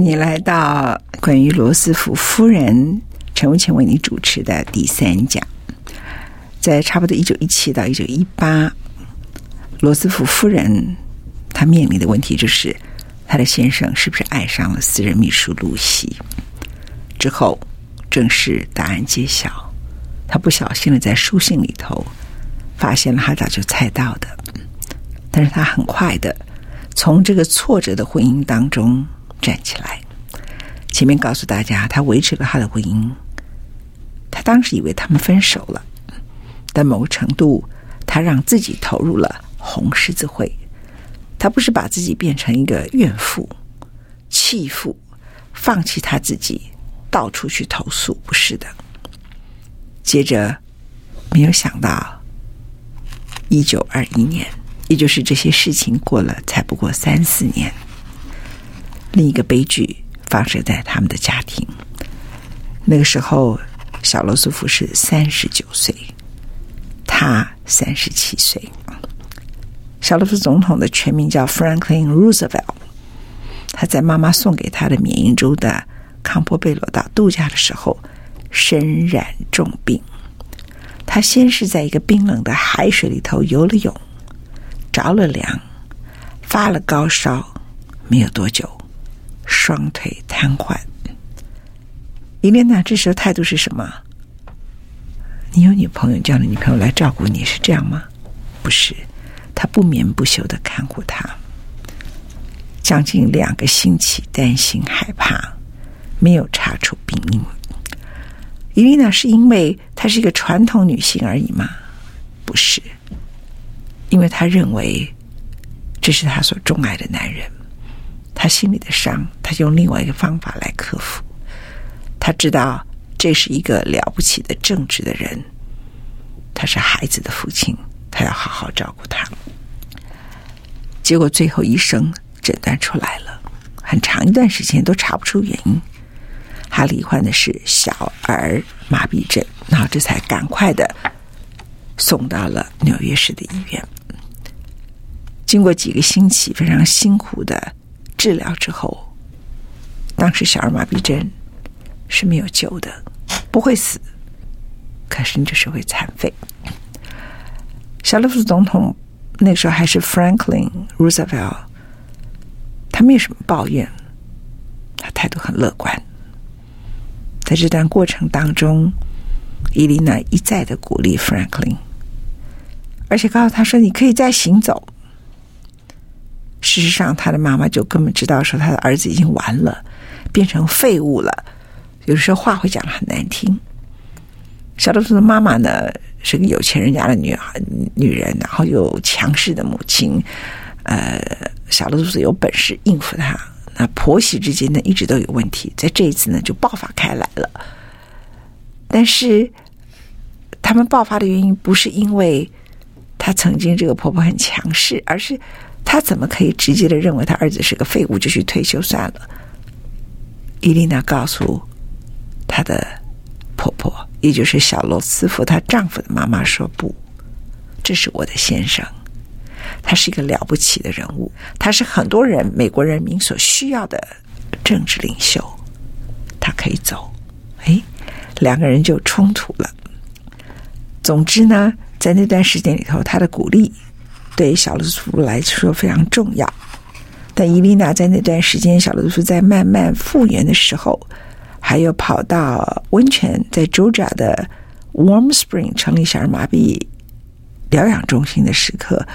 你来到关于罗斯福夫人陈文茜为你主持的第三讲。在差不多一九一七到一九一八，罗斯福夫人她面临的问题就是，她的先生是不是爱上了私人秘书露西？之后，正式答案揭晓，她不小心的在书信里头发现了她早就猜到的，但是她很快的从这个挫折的婚姻当中。站起来，前面告诉大家，他维持了他的婚姻。他当时以为他们分手了，但某个程度，他让自己投入了红十字会。他不是把自己变成一个怨妇、弃妇，放弃他自己，到处去投诉，不是的。接着，没有想到，一九二一年，也就是这些事情过了才不过三四年。另一个悲剧发生在他们的家庭。那个时候，小罗斯福是三十九岁，他三十七岁。小罗斯总统的全名叫 Franklin Roosevelt。他在妈妈送给他的缅因州的康波贝罗岛度假的时候，身染重病。他先是在一个冰冷的海水里头游了泳，着了凉，发了高烧，没有多久。双腿瘫痪，伊莲娜这时候态度是什么？你有女朋友，叫你女朋友来照顾你，是这样吗？不是，她不眠不休的看护他，将近两个星期，担心害怕，没有查出病因。伊莲娜是因为她是一个传统女性而已吗？不是，因为她认为这是她所钟爱的男人。他心里的伤，他用另外一个方法来克服。他知道这是一个了不起的正直的人，他是孩子的父亲，他要好好照顾他。结果最后医生诊断出来了，很长一段时间都查不出原因。他罹患的是小儿麻痹症，然后这才赶快的送到了纽约市的医院。经过几个星期非常辛苦的。治疗之后，当时小儿麻痹症是没有救的，不会死，可是你就是会残废。小罗斯总统那时候还是 Franklin Roosevelt，他没有什么抱怨，他态度很乐观。在这段过程当中，伊琳娜一再的鼓励 Franklin，而且告诉他说：“你可以再行走。”事实上，他的妈妈就根本知道说他的儿子已经完了，变成废物了。有时候话会讲得很难听。小罗斯福的妈妈呢是个有钱人家的女孩女人，然后有强势的母亲。呃，小罗斯福有本事应付她。那婆媳之间呢一直都有问题，在这一次呢就爆发开来了。但是他们爆发的原因不是因为她曾经这个婆婆很强势，而是。他怎么可以直接的认为他儿子是个废物就去退休算了？伊琳娜告诉她的婆婆，也就是小罗斯福她丈夫的妈妈说：“不，这是我的先生，他是一个了不起的人物，他是很多人美国人民所需要的政治领袖，他可以走。”哎，两个人就冲突了。总之呢，在那段时间里头，他的鼓励。对小罗斯来说非常重要，但伊琳娜在那段时间，小罗斯在慢慢复原的时候，还有跑到温泉，在州长的 Warm Spring 成立小儿麻痹疗养中心的时刻，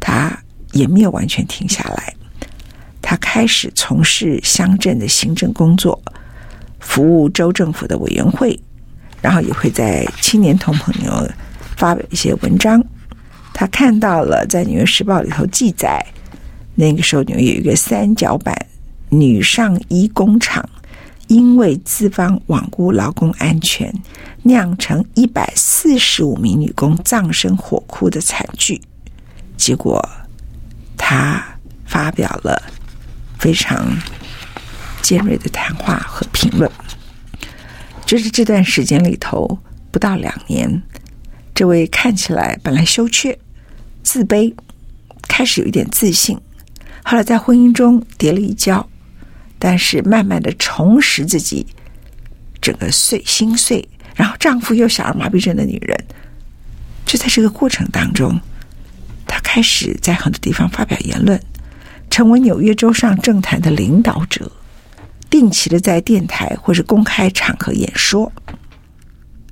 他也没有完全停下来。他开始从事乡镇的行政工作，服务州政府的委员会，然后也会在青年同朋友发表一些文章。他看到了在《纽约时报》里头记载，那个时候纽约有一个三角板女上衣工厂，因为资方罔顾劳工安全，酿成一百四十五名女工葬身火窟的惨剧。结果，他发表了非常尖锐的谈话和评论。就是这段时间里头，不到两年，这位看起来本来羞怯。自卑，开始有一点自信，后来在婚姻中跌了一跤，但是慢慢的重拾自己，整个碎心碎，然后丈夫又小儿麻痹症的女人，就在这个过程当中，她开始在很多地方发表言论，成为纽约州上政坛的领导者，定期的在电台或是公开场合演说。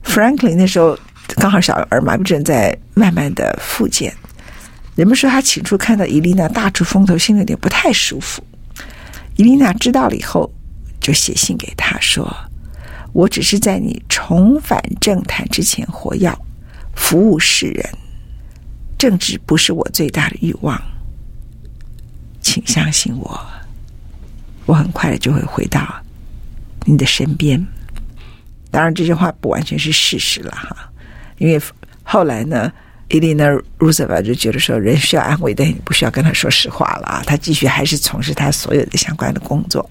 Franklin 那时候刚好小儿麻痹症在慢慢的复健。人们说他起初看到伊丽娜大出风头，心里有点不太舒服。伊丽娜知道了以后，就写信给他说：“我只是在你重返政坛之前活跃，服务世人。政治不是我最大的欲望，请相信我，我很快就会回到你的身边。”当然，这句话不完全是事实了哈，因为后来呢。伊丽娜·鲁斯福就觉得说，人需要安慰，但你不需要跟他说实话了啊！他继续还是从事他所有的相关的工作。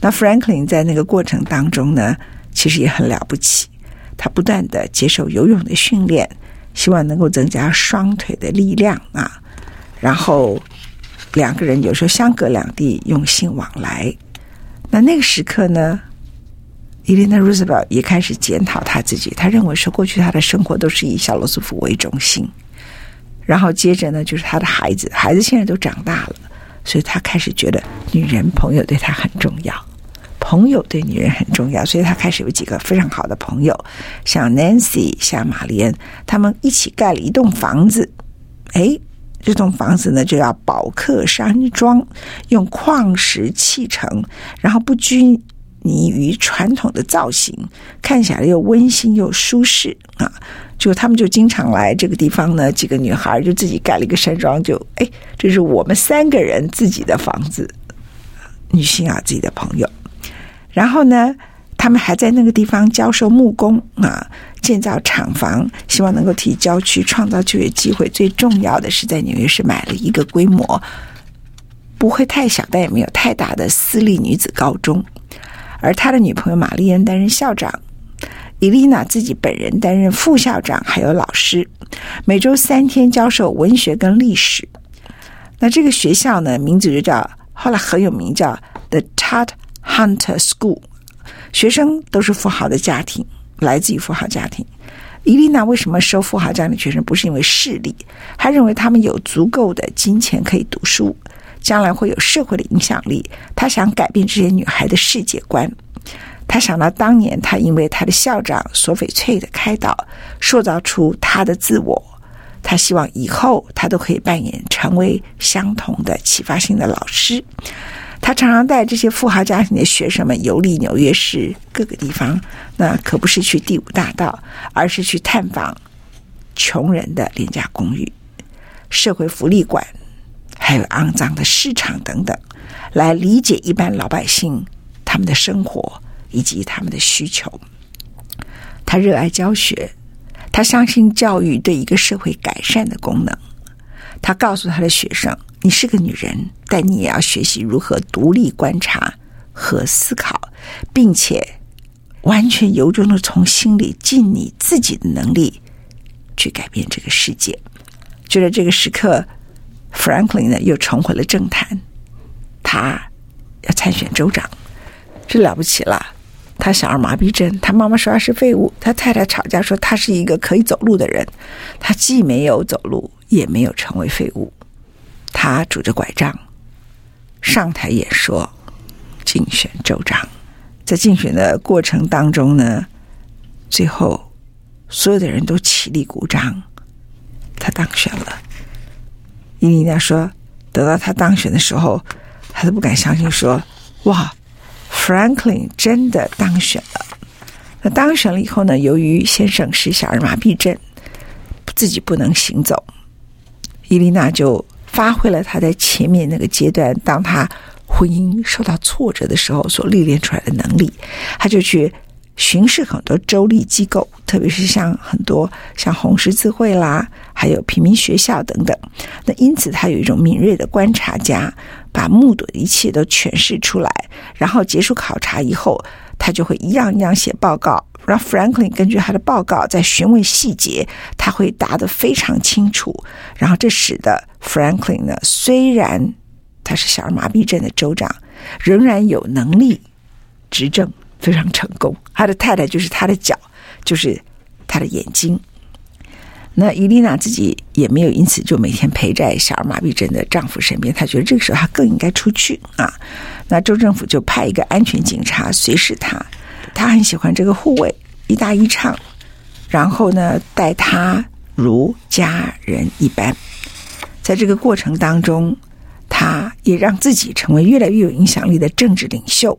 那 Franklin 在那个过程当中呢，其实也很了不起。他不断的接受游泳的训练，希望能够增加双腿的力量啊。然后两个人有时候相隔两地，用信往来。那那个时刻呢？伊丽娜·罗斯福也开始检讨他自己。他认为说，过去他的生活都是以小罗斯福为中心。然后接着呢，就是他的孩子，孩子现在都长大了，所以他开始觉得女人朋友对他很重要，朋友对女人很重要，所以他开始有几个非常好的朋友，像 Nancy、像玛丽安，他们一起盖了一栋房子。哎，这栋房子呢，就叫宝克山庄，用矿石砌成，然后不拘。泥于传统的造型，看起来又温馨又舒适啊！就他们就经常来这个地方呢，几个女孩就自己盖了一个山庄，就哎，这是我们三个人自己的房子，女性啊，自己的朋友。然后呢，他们还在那个地方教授木工啊，建造厂房，希望能够替郊区创造就业机会。最重要的是，在纽约市买了一个规模不会太小，但也没有太大的私立女子高中。而他的女朋友玛丽安担任校长，伊丽娜自己本人担任副校长，还有老师，每周三天教授文学跟历史。那这个学校呢，名字就叫后来很有名，叫 The Todd Hunter School。学生都是富豪的家庭，来自于富豪家庭。伊丽娜为什么收富豪家庭学生？不是因为势力，她认为他们有足够的金钱可以读书。将来会有社会的影响力，他想改变这些女孩的世界观。他想到当年他因为他的校长索翡翠的开导，塑造出他的自我。他希望以后他都可以扮演成为相同的启发性的老师。他常常带这些富豪家庭的学生们游历纽约市各个地方，那可不是去第五大道，而是去探访穷人的廉价公寓、社会福利馆。还有肮脏的市场等等，来理解一般老百姓他们的生活以及他们的需求。他热爱教学，他相信教育对一个社会改善的功能。他告诉他的学生：“你是个女人，但你也要学习如何独立观察和思考，并且完全由衷的从心里尽你自己的能力去改变这个世界。”就在这个时刻。Franklin 呢，又重回了政坛，他要参选州长，这了不起了。他小儿麻痹症，他妈妈说他是废物，他太太吵架说他是一个可以走路的人，他既没有走路，也没有成为废物。他拄着拐杖上台演说，竞选州长。在竞选的过程当中呢，最后所有的人都起立鼓掌，他当选了。伊莉娜说，等到他当选的时候，他都不敢相信说，哇，Franklin 真的当选了。那当选了以后呢，由于先生是小儿麻痹症，自己不能行走，伊莉娜就发挥了他在前面那个阶段，当他婚姻受到挫折的时候所历练出来的能力，他就去。巡视很多州立机构，特别是像很多像红十字会啦，还有平民学校等等。那因此，他有一种敏锐的观察家，把目睹的一切都诠释出来。然后结束考察以后，他就会一样一样写报告。让 Franklin 根据他的报告再询问细节，他会答得非常清楚。然后这使得 Franklin 呢，虽然他是小儿麻痹症的州长，仍然有能力执政。非常成功，他的太太就是他的脚，就是他的眼睛。那伊丽娜自己也没有因此就每天陪在小儿麻痹症的丈夫身边，她觉得这个时候她更应该出去啊。那州政府就派一个安全警察随侍她，她很喜欢这个护卫，一搭一唱，然后呢，待她如家人一般。在这个过程当中，她也让自己成为越来越有影响力的政治领袖。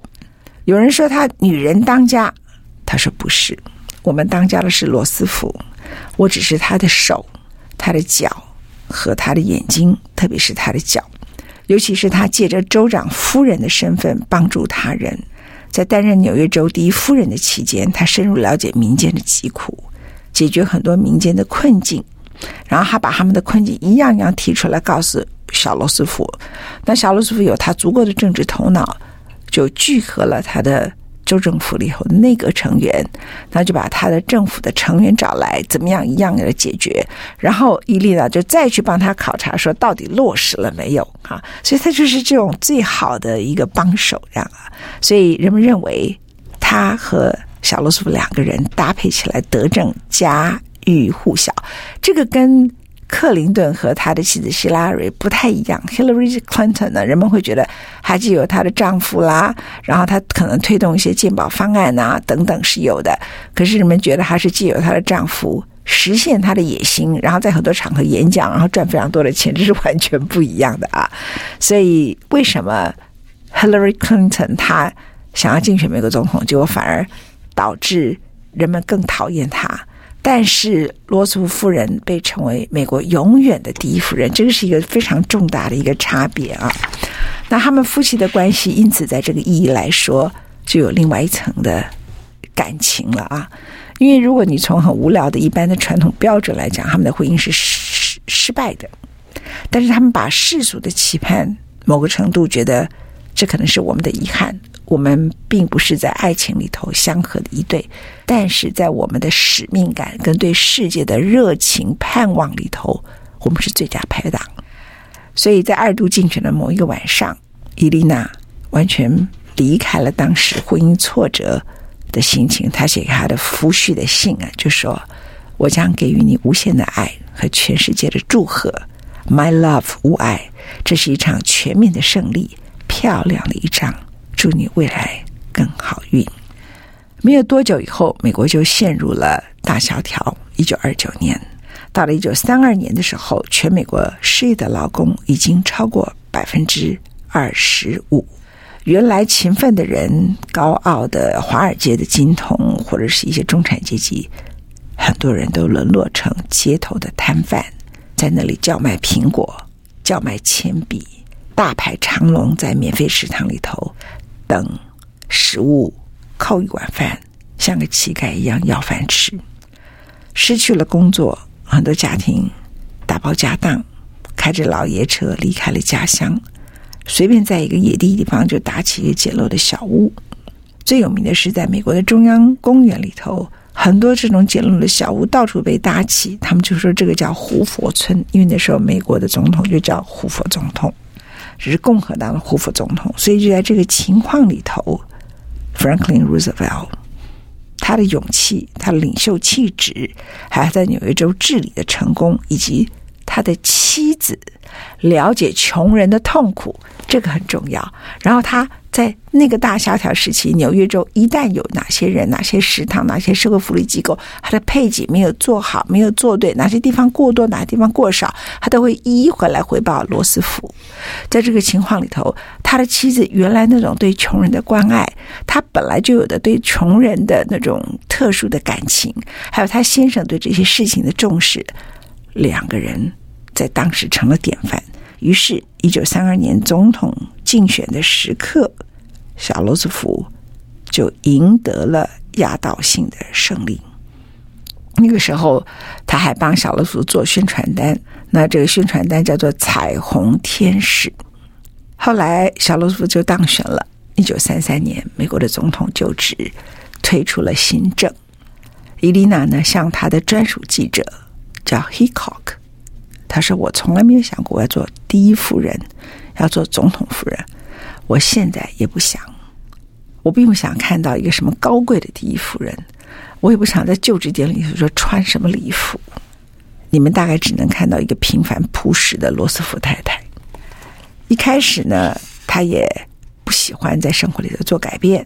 有人说他女人当家，他说不是，我们当家的是罗斯福，我只是他的手、他的脚和他的眼睛，特别是他的脚，尤其是他借着州长夫人的身份帮助他人。在担任纽约州第一夫人的期间，他深入了解民间的疾苦，解决很多民间的困境，然后他把他们的困境一样一样提出来告诉小罗斯福。那小罗斯福有他足够的政治头脑。就聚合了他的州政府里头的内阁成员，那就把他的政府的成员找来，怎么样一样的解决。然后伊丽娜就再去帮他考察，说到底落实了没有啊？所以他就是这种最好的一个帮手，这样啊。所以人们认为他和小罗斯福两个人搭配起来德政，家喻户晓。这个跟。克林顿和他的妻子希拉蕊不太一样。Hillary Clinton 呢，人们会觉得还是有她的丈夫啦，然后她可能推动一些健保方案啊等等是有的。可是人们觉得还是借由她的丈夫实现她的野心，然后在很多场合演讲，然后赚非常多的钱，这是完全不一样的啊。所以为什么 Hillary Clinton 她想要竞选美国总统，结果反而导致人们更讨厌她？但是罗斯福夫人被称为美国永远的第一夫人，这个是一个非常重大的一个差别啊。那他们夫妻的关系，因此在这个意义来说，就有另外一层的感情了啊。因为如果你从很无聊的一般的传统标准来讲，他们的婚姻是失失败的。但是他们把世俗的期盼，某个程度觉得这可能是我们的遗憾。我们并不是在爱情里头相合的一对，但是在我们的使命感跟对世界的热情盼望里头，我们是最佳拍档。所以在二度竞选的某一个晚上，伊丽娜完全离开了当时婚姻挫折的心情。她写给她的夫婿的信啊，就说：“我将给予你无限的爱和全世界的祝贺，My love，无爱，这是一场全面的胜利，漂亮的一张。”祝你未来更好运。没有多久以后，美国就陷入了大萧条。一九二九年，到了一九三二年的时候，全美国失业的劳工已经超过百分之二十五。原来勤奋的人、高傲的华尔街的金童，或者是一些中产阶级，很多人都沦落成街头的摊贩，在那里叫卖苹果、叫卖铅笔，大排长龙在免费食堂里头。等食物，扣一碗饭，像个乞丐一样要饭吃。失去了工作，很多家庭打包家当，开着老爷车离开了家乡，随便在一个野地地方就搭起一个简陋的小屋。最有名的是，在美国的中央公园里头，很多这种简陋的小屋到处被搭起，他们就说这个叫胡佛村，因为那时候美国的总统就叫胡佛总统。只是共和党的胡佛总统，所以就在这个情况里头，Franklin Roosevelt 他的勇气、他的领袖气质，还在纽约州治理的成功，以及他的妻子了解穷人的痛苦，这个很重要。然后他在那个大萧条时期，纽约州一旦有哪些人、哪些食堂、哪些社会福利机构，他的配给没有做好、没有做对，哪些地方过多、哪些地方过少，他都会一一回来回报罗斯福。在这个情况里头，他的妻子原来那种对穷人的关爱，他本来就有的对穷人的那种特殊的感情，还有他先生对这些事情的重视。两个人在当时成了典范。于是，一九三二年总统竞选的时刻，小罗斯福就赢得了压倒性的胜利。那个时候，他还帮小罗斯福做宣传单，那这个宣传单叫做“彩虹天使”。后来，小罗斯福就当选了。一九三三年，美国的总统就职，推出了新政。伊丽娜呢，向他的专属记者。叫 Hickok，他说：“我从来没有想过要做第一夫人，要做总统夫人。我现在也不想，我并不想看到一个什么高贵的第一夫人，我也不想在就职典礼上说穿什么礼服。你们大概只能看到一个平凡朴实的罗斯福太太。一开始呢，他也不喜欢在生活里头做改变，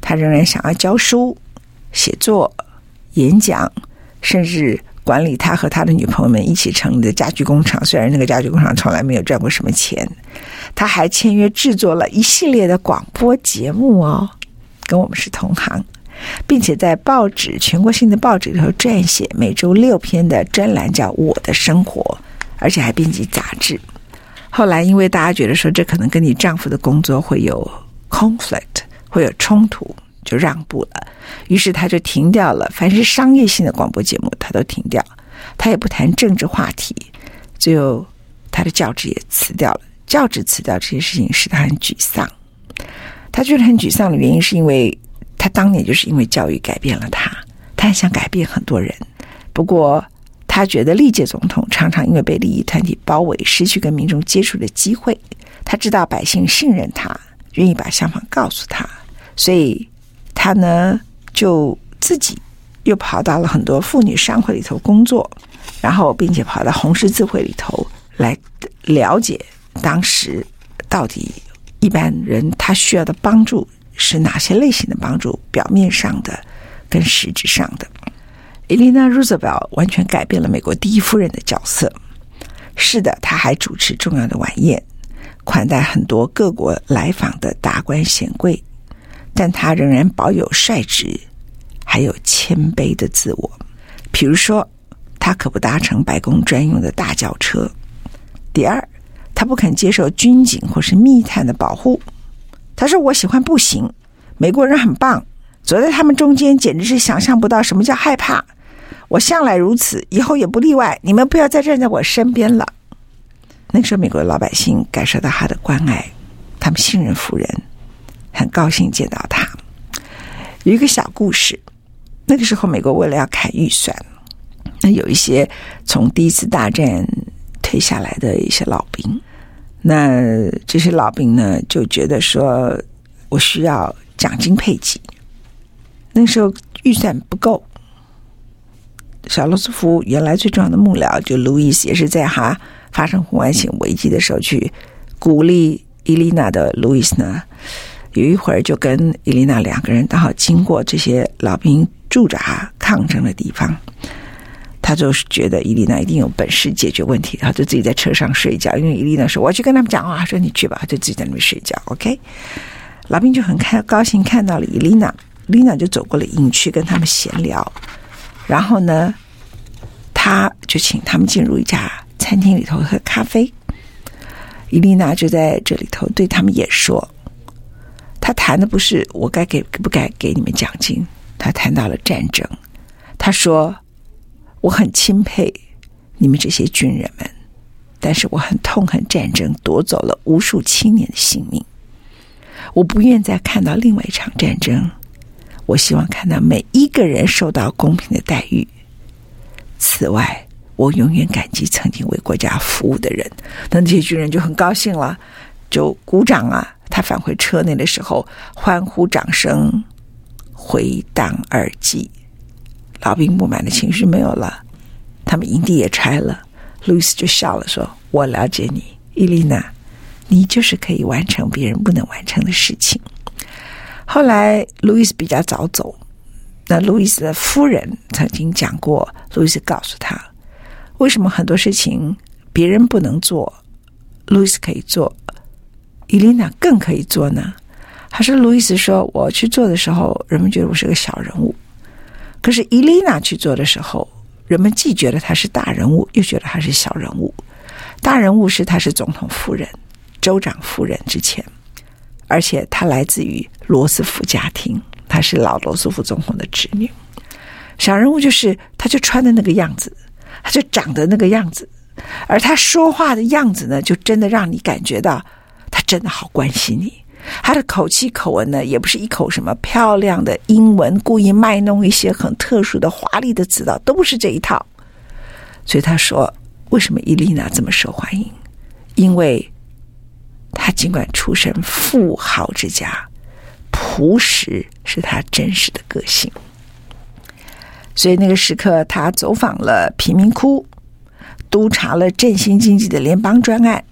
他仍然想要教书、写作、演讲，甚至。”管理他和他的女朋友们一起成立的家具工厂，虽然那个家具工厂从来没有赚过什么钱，他还签约制作了一系列的广播节目哦，跟我们是同行，并且在报纸全国性的报纸里头撰写每周六篇的专栏，叫《我的生活》，而且还编辑杂志。后来因为大家觉得说这可能跟你丈夫的工作会有 conflict，会有冲突。就让步了，于是他就停掉了。凡是商业性的广播节目，他都停掉。他也不谈政治话题。最后，他的教职也辞掉了。教职辞掉这些事情使他很沮丧。他觉得很沮丧的原因，是因为他当年就是因为教育改变了他。他很想改变很多人。不过，他觉得历届总统常常因为被利益团体包围，失去跟民众接触的机会。他知道百姓信任他，愿意把想法告诉他，所以。他呢，就自己又跑到了很多妇女商会里头工作，然后并且跑到红十字会里头来了解当时到底一般人他需要的帮助是哪些类型的帮助，表面上的跟实质上的。伊丽娜·罗斯福完全改变了美国第一夫人的角色。是的，他还主持重要的晚宴，款待很多各国来访的达官显贵。但他仍然保有率直，还有谦卑的自我。比如说，他可不搭乘白宫专用的大轿车。第二，他不肯接受军警或是密探的保护。他说：“我喜欢步行，美国人很棒，走在他们中间简直是想象不到什么叫害怕。我向来如此，以后也不例外。你们不要再站在我身边了。”那时候，美国老百姓感受到他的关爱，他们信任夫人。很高兴见到他。有一个小故事，那个时候美国为了要砍预算，那有一些从第一次大战退下来的一些老兵，那这些老兵呢就觉得说，我需要奖金配给。那时候预算不够，小罗斯福原来最重要的幕僚就路易斯，也是在他发生红外线危机的时候去鼓励伊丽娜的路易斯呢。有一会儿就跟伊丽娜两个人刚好经过这些老兵驻扎抗争的地方，他就是觉得伊丽娜一定有本事解决问题，他就自己在车上睡觉。因为伊丽娜说：“我要去跟他们讲话。”说：“你去吧。”就自己在那边睡觉。OK，老兵就很开高兴看到了伊丽娜，伊丽娜就走过了营区跟他们闲聊，然后呢，他就请他们进入一家餐厅里头喝咖啡。伊丽娜就在这里头对他们也说。他谈的不是我该给不该给你们奖金，他谈到了战争。他说：“我很钦佩你们这些军人们，但是我很痛恨战争夺走了无数青年的性命。我不愿再看到另外一场战争。我希望看到每一个人受到公平的待遇。此外，我永远感激曾经为国家服务的人。”那这些军人就很高兴了，就鼓掌啊。他返回车内的时候，欢呼掌声回荡耳际。老兵不满的情绪没有了，他们营地也拆了，路易斯就笑了，说：“我了解你，伊丽娜，你就是可以完成别人不能完成的事情。”后来，路易斯比较早走。那路易斯的夫人曾经讲过，路易斯告诉他，为什么很多事情别人不能做，路易斯可以做，伊琳娜更可以做呢？还是路易斯说，我去做的时候，人们觉得我是个小人物；可是伊琳娜去做的时候，人们既觉得她是大人物，又觉得她是小人物。大人物是她是总统夫人、州长夫人之前，而且她来自于罗斯福家庭。她是老罗斯福总统的侄女，小人物就是她，就穿的那个样子，她就长得那个样子，而她说话的样子呢，就真的让你感觉到真的好关心你。他的口气口吻呢，也不是一口什么漂亮的英文，故意卖弄一些很特殊的华丽的词藻，都不是这一套。所以他说，为什么伊丽娜这么受欢迎？因为她尽管出身富豪之家。朴实是他真实的个性，所以那个时刻，他走访了贫民窟，督查了振兴经济的联邦专案。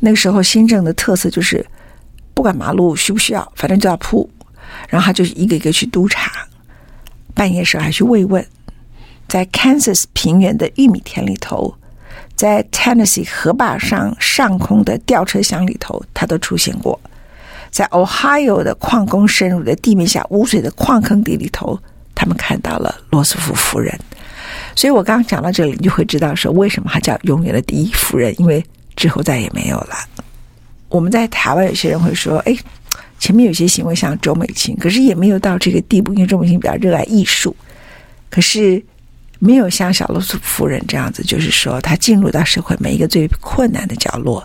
那个时候，新政的特色就是不管马路需不需要，反正就要铺。然后他就一个一个去督查，半夜时候还去慰问，在 Kansas 平原的玉米田里头，在 Tennessee 河坝上上空的吊车厢里头，他都出现过。在 Ohio 的矿工深入的地面下污水的矿坑底里头，他们看到了罗斯福夫人。所以我刚刚讲到这里，你就会知道说为什么他叫永远的第一夫人，因为之后再也没有了。我们在台湾有些人会说：“哎，前面有些行为像周美青，可是也没有到这个地步，因为周美青比较热爱艺术，可是没有像小罗斯夫人这样子，就是说她进入到社会每一个最困难的角落，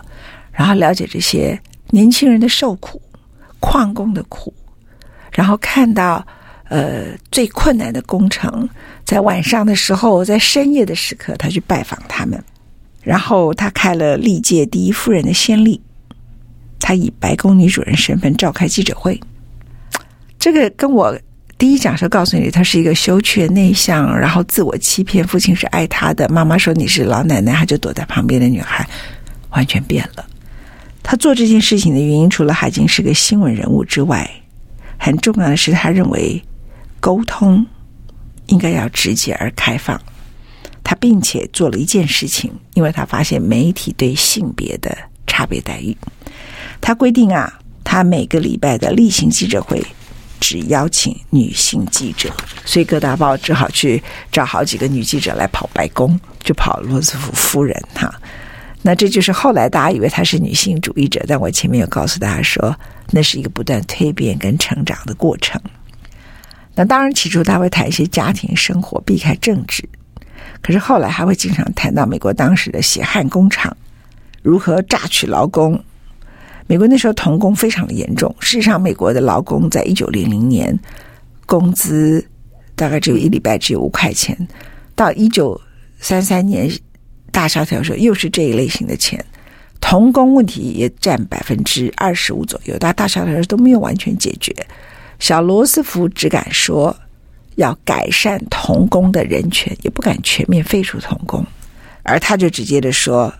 然后了解这些年轻人的受苦。”矿工的苦，然后看到呃最困难的工程，在晚上的时候，在深夜的时刻，他去拜访他们，然后他开了历届第一夫人的先例，他以白宫女主人身份召开记者会。这个跟我第一讲时候告诉你，她是一个羞怯内向，然后自我欺骗，父亲是爱她的，妈妈说你是老奶奶，她就躲在旁边的女孩，完全变了。他做这件事情的原因，除了他已经是个新闻人物之外，很重要的是，他认为沟通应该要直接而开放。他并且做了一件事情，因为他发现媒体对性别的差别待遇。他规定啊，他每个礼拜的例行记者会只邀请女性记者，所以各大报只好去找好几个女记者来跑白宫，就跑罗斯福夫人哈。那这就是后来大家以为她是女性主义者，但我前面有告诉大家说，那是一个不断蜕变跟成长的过程。那当然起初他会谈一些家庭生活，避开政治，可是后来还会经常谈到美国当时的血汗工厂如何榨取劳工。美国那时候童工非常的严重，事实上，美国的劳工在一九零零年工资大概只有一礼拜只有五块钱，到一九三三年。大萧条时候又是这一类型的钱，童工问题也占百分之二十五左右。大大萧条都没有完全解决。小罗斯福只敢说要改善童工的人权，也不敢全面废除童工。而他就直接的说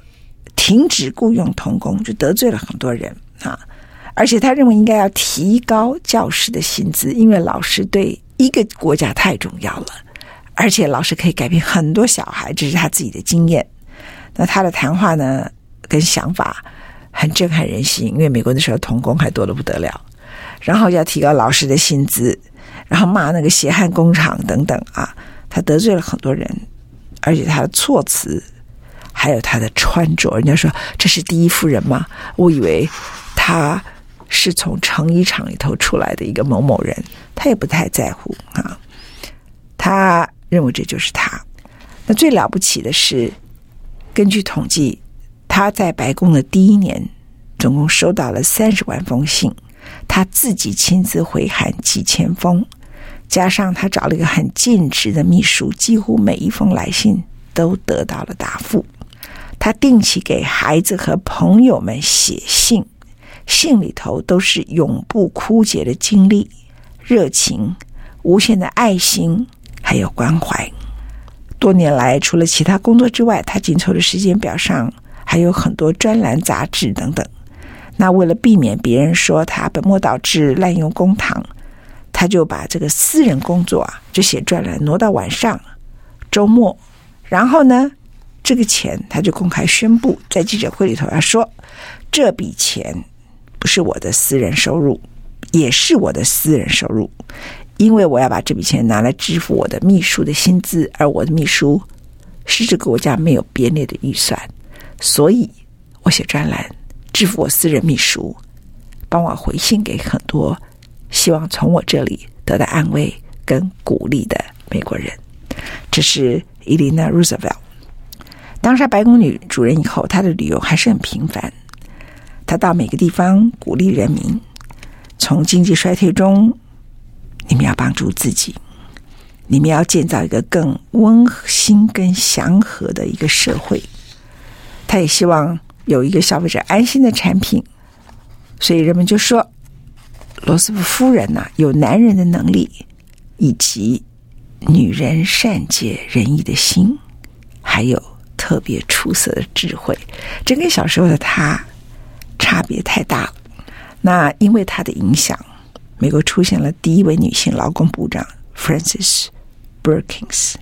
停止雇佣童工，就得罪了很多人啊。而且他认为应该要提高教师的薪资，因为老师对一个国家太重要了，而且老师可以改变很多小孩，这是他自己的经验。那他的谈话呢，跟想法很震撼人心，因为美国那时候童工还多得不得了，然后要提高老师的薪资，然后骂那个血汗工厂等等啊，他得罪了很多人，而且他的措辞还有他的穿着，人家说这是第一夫人吗？我以为他是从成衣厂里头出来的一个某某人，他也不太在乎啊，他认为这就是他。那最了不起的是。根据统计，他在白宫的第一年，总共收到了三十万封信，他自己亲自回函几千封，加上他找了一个很尽职的秘书，几乎每一封来信都得到了答复。他定期给孩子和朋友们写信，信里头都是永不枯竭的经历、热情、无限的爱心，还有关怀。多年来，除了其他工作之外，他紧凑的时间表上还有很多专栏杂志等等。那为了避免别人说他本末倒置、滥用公堂，他就把这个私人工作啊，就写专栏挪到晚上、周末。然后呢，这个钱他就公开宣布，在记者会里头要说，这笔钱不是我的私人收入，也是我的私人收入，因为我要把这笔钱拿来支付我的秘书的薪资，而我的秘书是这个国家没有编列的预算，所以我写专栏。支付我私人秘书，帮我回信给很多希望从我这里得到安慰跟鼓励的美国人。这是伊琳娜·罗斯福。当上白宫女主人以后，她的旅游还是很频繁。她到每个地方鼓励人民：从经济衰退中，你们要帮助自己，你们要建造一个更温馨、更祥和的一个社会。她也希望。有一个消费者安心的产品，所以人们就说，罗斯福夫人呐、啊，有男人的能力，以及女人善解人意的心，还有特别出色的智慧，这跟小时候的她差别太大了。那因为她的影响，美国出现了第一位女性劳工部长 Frances Perkins，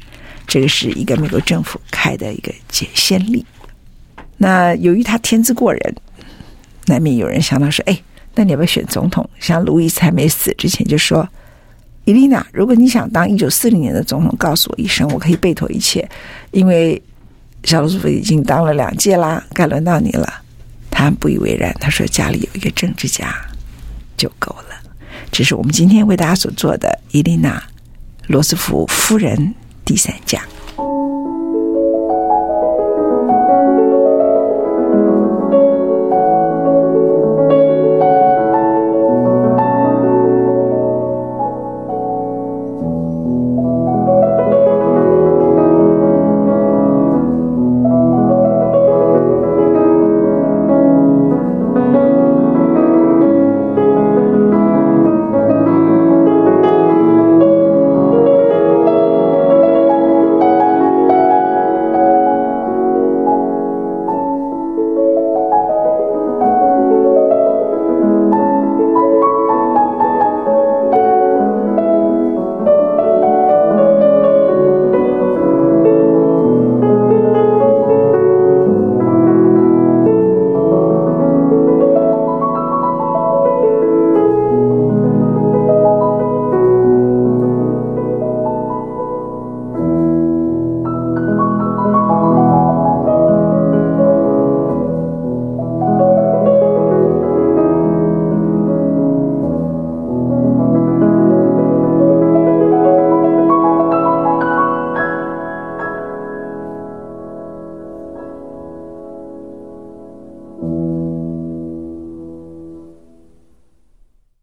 这个是一个美国政府开的一个先例。那由于他天资过人，难免有人想到说：“哎，那你要不要选总统？”像路易斯还没死之前就说：“伊丽娜，如果你想当一九四零年的总统，告诉我一声，我可以备妥一切。因为小罗斯福已经当了两届啦，该轮到你了。”他不以为然，他说：“家里有一个政治家就够了。”这是我们今天为大家所做的伊丽娜·罗斯福夫人第三讲。